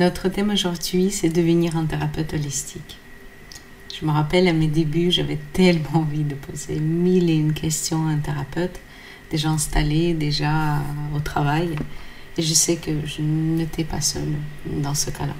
Notre thème aujourd'hui, c'est devenir un thérapeute holistique. Je me rappelle à mes débuts, j'avais tellement envie de poser mille et une questions à un thérapeute, déjà installé, déjà au travail. Et je sais que je n'étais pas seule dans ce cas-là.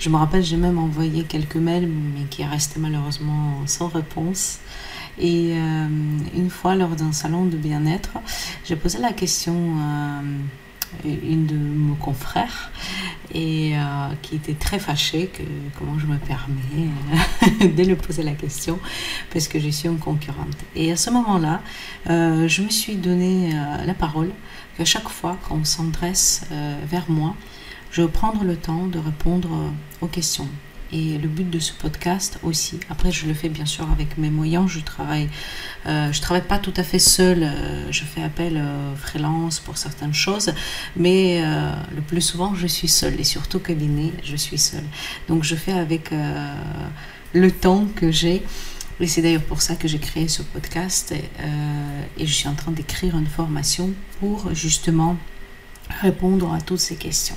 Je me rappelle, j'ai même envoyé quelques mails, mais qui restaient malheureusement sans réponse. Et euh, une fois, lors d'un salon de bien-être, j'ai posé la question à une de mes confrères et euh, qui était très fâchée que comment je me permets de lui poser la question parce que je suis une concurrente. Et à ce moment-là, euh, je me suis donné la parole qu'à chaque fois qu'on s'adresse vers moi, je vais prendre le temps de répondre aux questions. Et le but de ce podcast aussi, après je le fais bien sûr avec mes moyens, je travaille, euh, je travaille pas tout à fait seule, euh, je fais appel euh, freelance pour certaines choses, mais le plus souvent je suis seule et surtout cabinet, je suis seule. Donc je fais avec le temps que j'ai. Et c'est d'ailleurs pour ça que j'ai créé ce podcast et je suis en train d'écrire une formation pour justement répondre à toutes ces questions.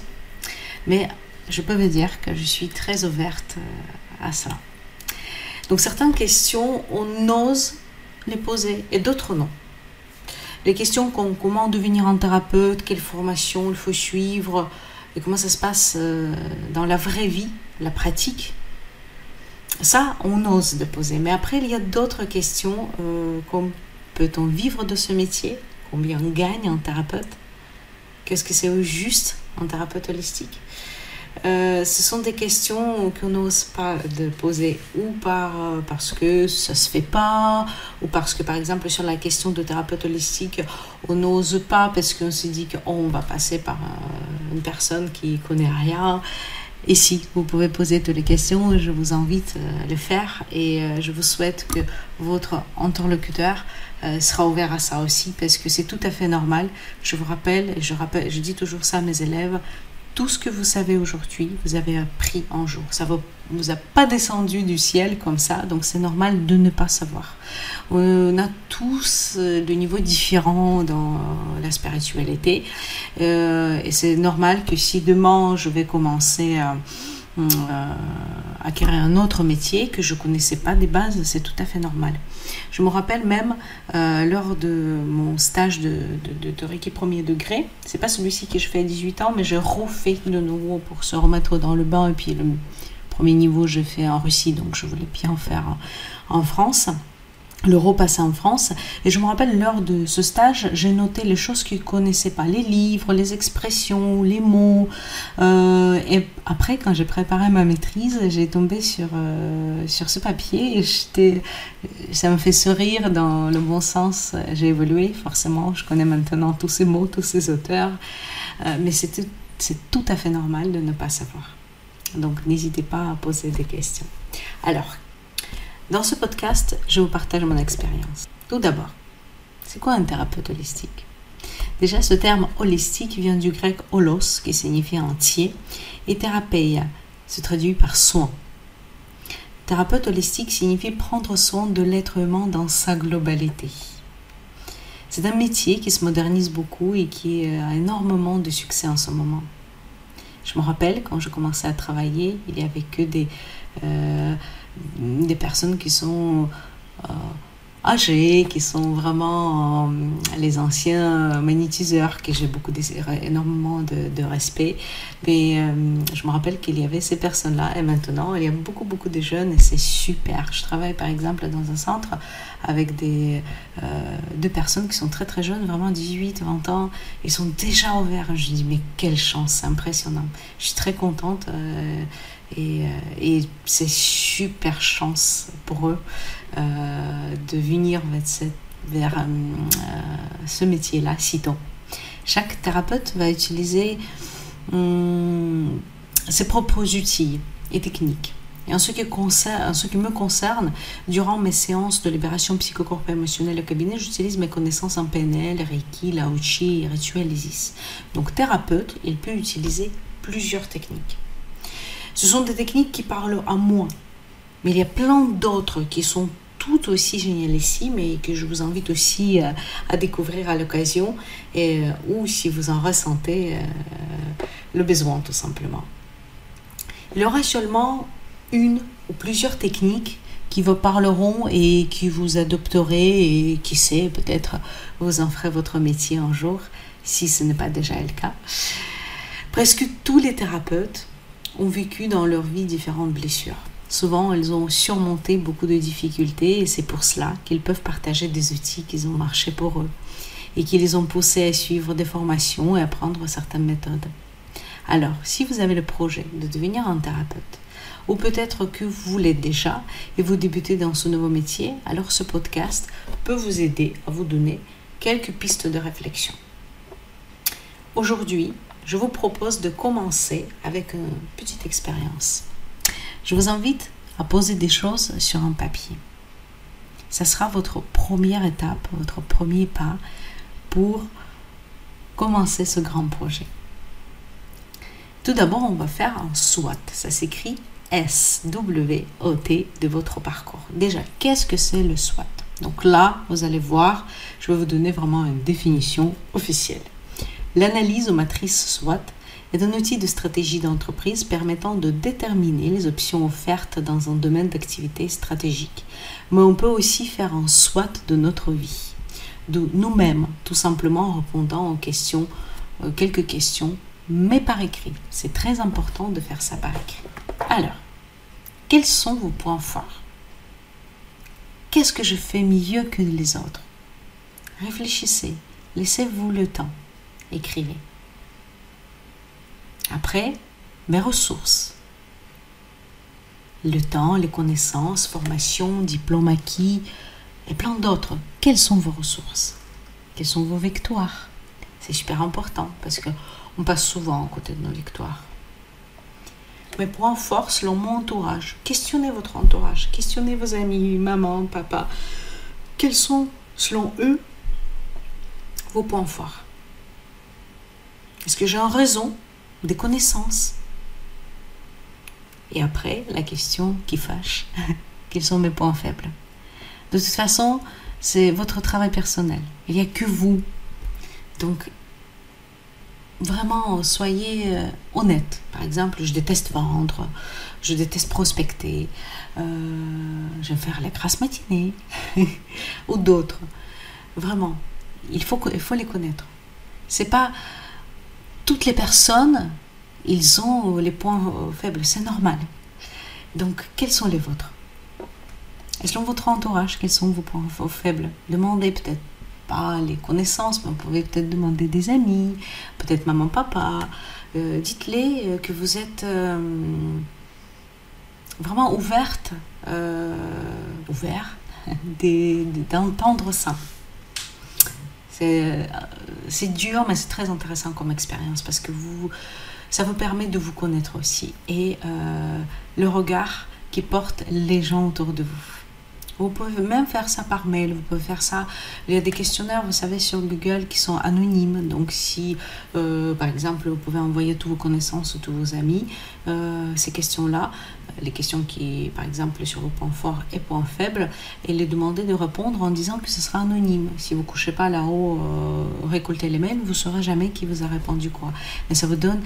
Mais je peux vous dire que je suis très ouverte euh, à ça. Donc certaines questions, on ose les poser et d'autres non. Les questions comme comment devenir un thérapeute, quelle formation il faut suivre, et comment ça se passe euh, dans la vraie vie, la pratique, ça, on ose de poser. Mais après, il y a d'autres questions euh, comme peut-on vivre de ce métier? Combien gagne un thérapeute? Qu'est-ce que c'est juste un thérapeute holistique? Euh, ce sont des questions qu'on n'ose pas de poser ou euh, parce que ça se fait pas ou parce que par exemple sur la question de thérapeute holistique on n'ose pas parce qu'on se dit qu'on va passer par euh, une personne qui connaît rien. Et si vous pouvez poser toutes les questions je vous invite à le faire et je vous souhaite que votre interlocuteur sera ouvert à ça aussi parce que c'est tout à fait normal. Je vous rappelle et je rappelle je dis toujours ça à mes élèves tout ce que vous savez aujourd'hui, vous avez appris un jour. Ça ne vous a pas descendu du ciel comme ça, donc c'est normal de ne pas savoir. On a tous euh, des niveaux différents dans la spiritualité, euh, et c'est normal que si demain je vais commencer à euh, acquérir un autre métier que je connaissais pas des bases, c'est tout à fait normal. Je me rappelle même euh, lors de mon stage de, de, de, Reiki premier degré, c'est pas celui-ci que je fais à 18 ans, mais je refais de nouveau pour se remettre dans le bain. Et puis le premier niveau, je fais en Russie, donc je voulais bien faire en France l'euro passé en France. Et je me rappelle, lors de ce stage, j'ai noté les choses je ne connaissais pas, les livres, les expressions, les mots. Euh, et après, quand j'ai préparé ma maîtrise, j'ai tombé sur, euh, sur ce papier et ça me fait sourire dans le bon sens. J'ai évolué, forcément, je connais maintenant tous ces mots, tous ces auteurs. Euh, mais c'est tout à fait normal de ne pas savoir. Donc n'hésitez pas à poser des questions. Alors, dans ce podcast, je vous partage mon expérience. Tout d'abord, c'est quoi un thérapeute holistique? Déjà, ce terme holistique vient du grec holos, qui signifie entier, et thérapeia se traduit par soin. Thérapeute holistique signifie prendre soin de l'être humain dans sa globalité. C'est un métier qui se modernise beaucoup et qui a énormément de succès en ce moment. Je me rappelle quand je commençais à travailler, il n'y avait que des, euh, des personnes qui sont euh, âgées, qui sont vraiment euh, les anciens magnétiseurs, que j'ai beaucoup énormément de, respect. Mais euh, je me rappelle qu'il y avait ces personnes-là et maintenant il y a beaucoup beaucoup de jeunes et c'est super. Je travaille par exemple dans un centre avec des deux personnes qui sont très très jeunes, vraiment 18, 20 ans, ils sont déjà ouverts. Je dis mais quelle chance, c'est impressionnant. Je suis très contente et c'est super chance euh, de venir vers, euh, ce métier-là, si tôt. Chaque thérapeute va utiliser hum, ses propres outils et techniques. Et en ce, qui me concerne, durant mes séances de libération psychocorporelle émotionnelle au cabinet, j'utilise mes connaissances en PNL, Reiki, Laochi et Rituel Isis. Donc thérapeute, il peut utiliser plusieurs techniques. Ce sont des techniques qui parlent à moi, mais il y a plein d'autres qui sont tout aussi génialissimes et que je vous invite aussi euh, à découvrir à l'occasion euh, ou si vous en ressentez euh, le besoin tout simplement. Il y aura seulement une ou plusieurs techniques qui vous parleront et qui vous adopterez et qui sait, peut-être vous en ferez votre métier un jour, si ce n'est pas déjà le cas. Presque tous les thérapeutes ont vécu dans leur vie différentes blessures. Souvent, elles ont surmonté beaucoup de difficultés et c'est pour cela qu'ils peuvent partager des outils qui ont marché pour eux et qui les ont poussés à suivre des formations et à apprendre certaines méthodes. Alors, si vous avez le projet de devenir un thérapeute, ou peut-être que vous l'êtes déjà et vous débutez dans ce nouveau métier, alors ce podcast peut vous aider à vous donner quelques pistes de réflexion. Aujourd'hui, je vous propose de commencer avec une petite expérience. Je vous invite à poser des choses sur un papier. Ça sera votre première étape, votre premier pas pour commencer ce grand projet. Tout d'abord, on va faire un SWOT. Ça s'écrit S-W-O-T de votre parcours. Déjà, qu'est-ce que c'est le SWOT? Donc là, vous allez voir, je vais vous donner vraiment une définition officielle. L'analyse aux matrices SWOT est un outil de stratégie d'entreprise permettant de déterminer les options offertes dans un domaine d'activité stratégique. Mais on peut aussi faire un SWOT de notre vie, de nous-mêmes, tout simplement en répondant aux questions, euh, quelques questions, mais par écrit. C'est très important de faire ça par écrit. Alors, quels sont vos points forts? Qu'est-ce que je fais mieux que les autres? Réfléchissez, laissez-vous le temps, écrivez. Après, mes ressources. Le temps, les connaissances, formation, diplôme acquis et plein d'autres. Quelles sont vos ressources? Quelles sont vos victoires? C'est super important parce qu'on passe souvent à côté de nos victoires. Mes points forts selon mon entourage. Questionnez votre entourage. Questionnez vos amis, maman, papa. Quels sont, selon eux, vos points forts? Est-ce que j'ai un raison? Des connaissances. Et après, la question qui fâche, quels sont mes points faibles? De toute façon, c'est votre travail personnel. Il n'y a que vous. Donc, vraiment, soyez euh, honnête. Par exemple, je déteste vendre, je déteste prospecter, euh, je vais faire la grasse matinée, ou d'autres. Vraiment, il faut, il faut les connaître. C'est pas toutes les personnes, ils ont les points faibles, c'est normal. Donc, quels sont les vôtres? Selon votre entourage, quels sont vos points faibles? Demandez peut-être pas les connaissances, mais vous pouvez peut-être demander des amis, peut-être maman, papa. Euh, dites-les euh, que vous êtes euh, vraiment ouverte, ouvert d'entendre ça. Euh, c'est dur, mais c'est très intéressant comme expérience parce que ça vous permet de vous connaître aussi et euh, le regard qui portent les gens autour de vous. Vous pouvez même faire ça par mail, vous pouvez faire ça. Il y a des questionnaires, vous savez, sur Google qui sont anonymes. Donc, si, euh, par exemple, vous pouvez envoyer toutes vos connaissances ou tous vos amis euh, ces questions-là, les questions qui, par exemple, sur vos points forts et points faibles, et les demander de répondre en disant que ce sera anonyme. Si vous ne couchez pas là-haut, euh, récoltez les mails, vous ne saurez jamais qui vous a répondu quoi. Mais ça vous donne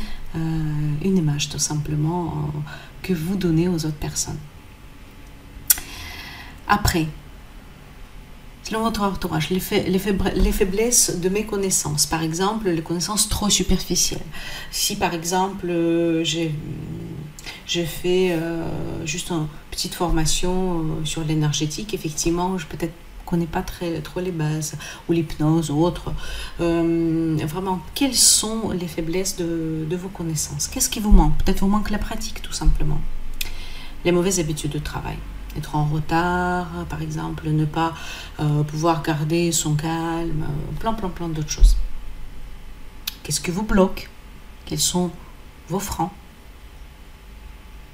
une image, tout simplement, que vous donnez aux autres personnes. Après, selon votre entourage, les, faiblesses de mes connaissances, par exemple, les connaissances trop superficielles. Si par exemple, euh, j'ai fait euh, juste une petite formation euh, sur l'énergétique, effectivement, je peut-être connais pas très, trop les bases, ou l'hypnose ou autre. vraiment, quelles sont les faiblesses de, de vos connaissances? Qu'est-ce qui vous manque? Peut-être vous manque la pratique, tout simplement. Les mauvaises habitudes de travail être en retard, par exemple, ne pas euh, pouvoir garder son calme, euh, plein, plein, plein d'autres choses. Qu'est-ce que vous bloque? Quels sont vos freins?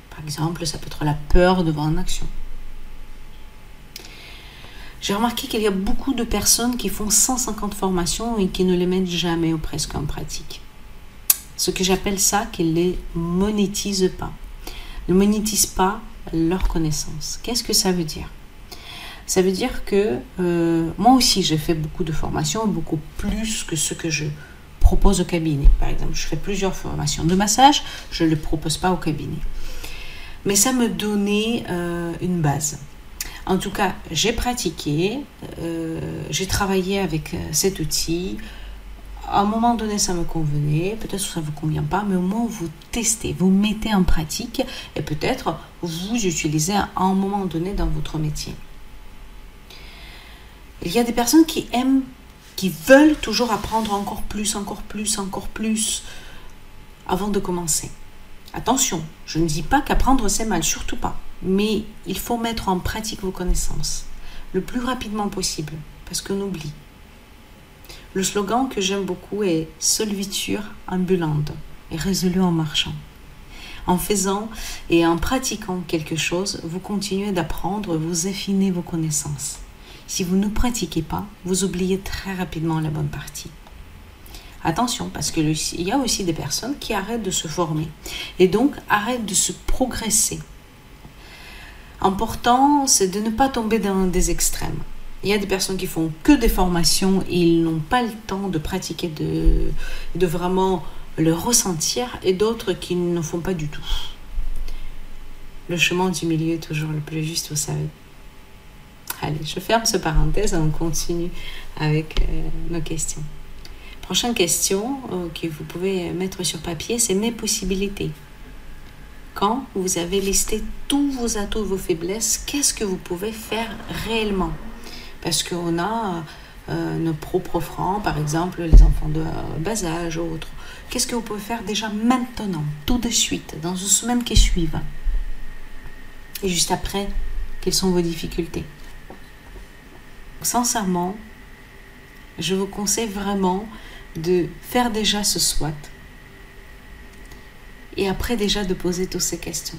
Par exemple, ça peut être la peur devant une action. J'ai remarqué qu'il y a beaucoup de personnes qui font 150 formations et qui ne les mettent jamais ou presque en pratique. Ce que j'appelle ça qu'ils ne les monétisent pas. Ne monétisent pas leur connaissance. Qu'est-ce que ça veut dire? Ça veut dire que euh, moi aussi j'ai fait beaucoup de formations, beaucoup plus que ce que je propose au cabinet. Par exemple, je fais plusieurs formations de massage, je ne le propose pas au cabinet. Mais ça me donnait euh, une base. En tout cas, j'ai pratiqué, euh, j'ai travaillé avec cet outil. À un moment donné, ça me convenait, peut-être que ça ne vous convient pas, mais au moins vous testez, vous mettez en pratique et peut-être vous utilisez à un moment donné dans votre métier. Il y a des personnes qui aiment, qui veulent toujours apprendre encore plus, encore plus, encore plus avant de commencer. Attention, je ne dis pas qu'apprendre c'est mal, surtout pas. Mais il faut mettre en pratique vos connaissances le plus rapidement possible, parce qu'on oublie. Le slogan que j'aime beaucoup est Solviture ambulante et résolue en marchant. En faisant et en pratiquant quelque chose, vous continuez d'apprendre, vous affinez vos connaissances. Si vous ne pratiquez pas, vous oubliez très rapidement la bonne partie. Attention, parce qu'il y a aussi des personnes qui arrêtent de se former et donc arrêtent de se progresser important, c'est de ne pas tomber dans des extrêmes. Il y a des personnes qui font que des formations ils n'ont pas le temps de pratiquer, de, de vraiment le ressentir, et d'autres qui ne font pas du tout. Le chemin du milieu est toujours le plus juste, vous savez. Allez, je ferme ce parenthèse et on continue avec euh, nos questions. Prochaine question euh, que vous pouvez mettre sur papier, c'est mes possibilités quand vous avez listé tous vos atouts, vos faiblesses, qu'est-ce que vous pouvez faire réellement? Parce qu'on a euh, nos propres francs, par exemple les enfants de bas âge ou autres. Qu'est-ce que vous pouvez faire déjà maintenant, tout de suite, dans une semaine qui suit Et juste après, quelles sont vos difficultés? Sincèrement, je vous conseille vraiment de faire déjà ce SWOT et après déjà de poser toutes ces questions.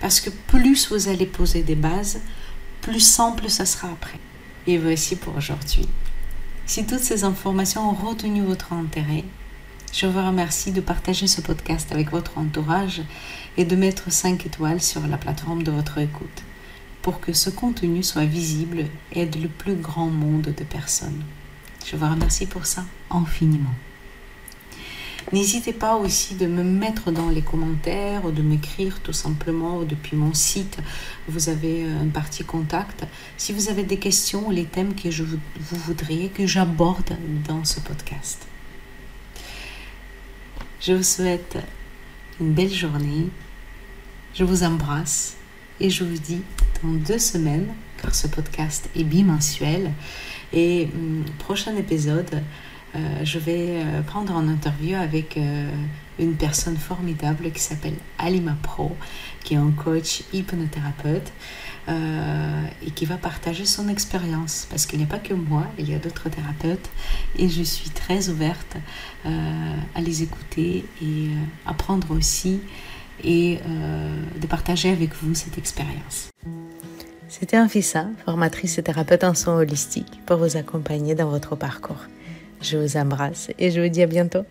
Parce que plus vous allez poser des bases, plus simple ça sera après. Et voici pour aujourd'hui. Si toutes ces informations ont retenu votre intérêt, je vous remercie de partager ce podcast avec votre entourage et de mettre 5 étoiles sur la plateforme de votre écoute pour que ce contenu soit visible et aide le plus grand monde de personnes. Je vous remercie pour ça infiniment. N'hésitez pas aussi de me mettre dans les commentaires ou de m'écrire tout simplement depuis mon site. Vous avez euh, un partie contact. Si vous avez des questions ou les thèmes que je vous, voudriez que j'aborde dans ce podcast. Je vous souhaite une belle journée. Je vous embrasse et je vous dis dans deux semaines, car ce podcast est bimensuel. Et hum, prochain épisode, je vais euh, prendre en interview avec euh, une personne formidable qui s'appelle Alima Pro, qui est un coach hypnothérapeute et qui va partager son expérience. Parce qu'il n'y a pas que moi, il y a d'autres thérapeutes et je suis très ouverte à les écouter et apprendre aussi et de partager avec vous cette expérience. C'était Anfissa, formatrice et thérapeute en soins holistiques, pour vous accompagner dans votre parcours. Je vous embrasse et je vous dis à bientôt.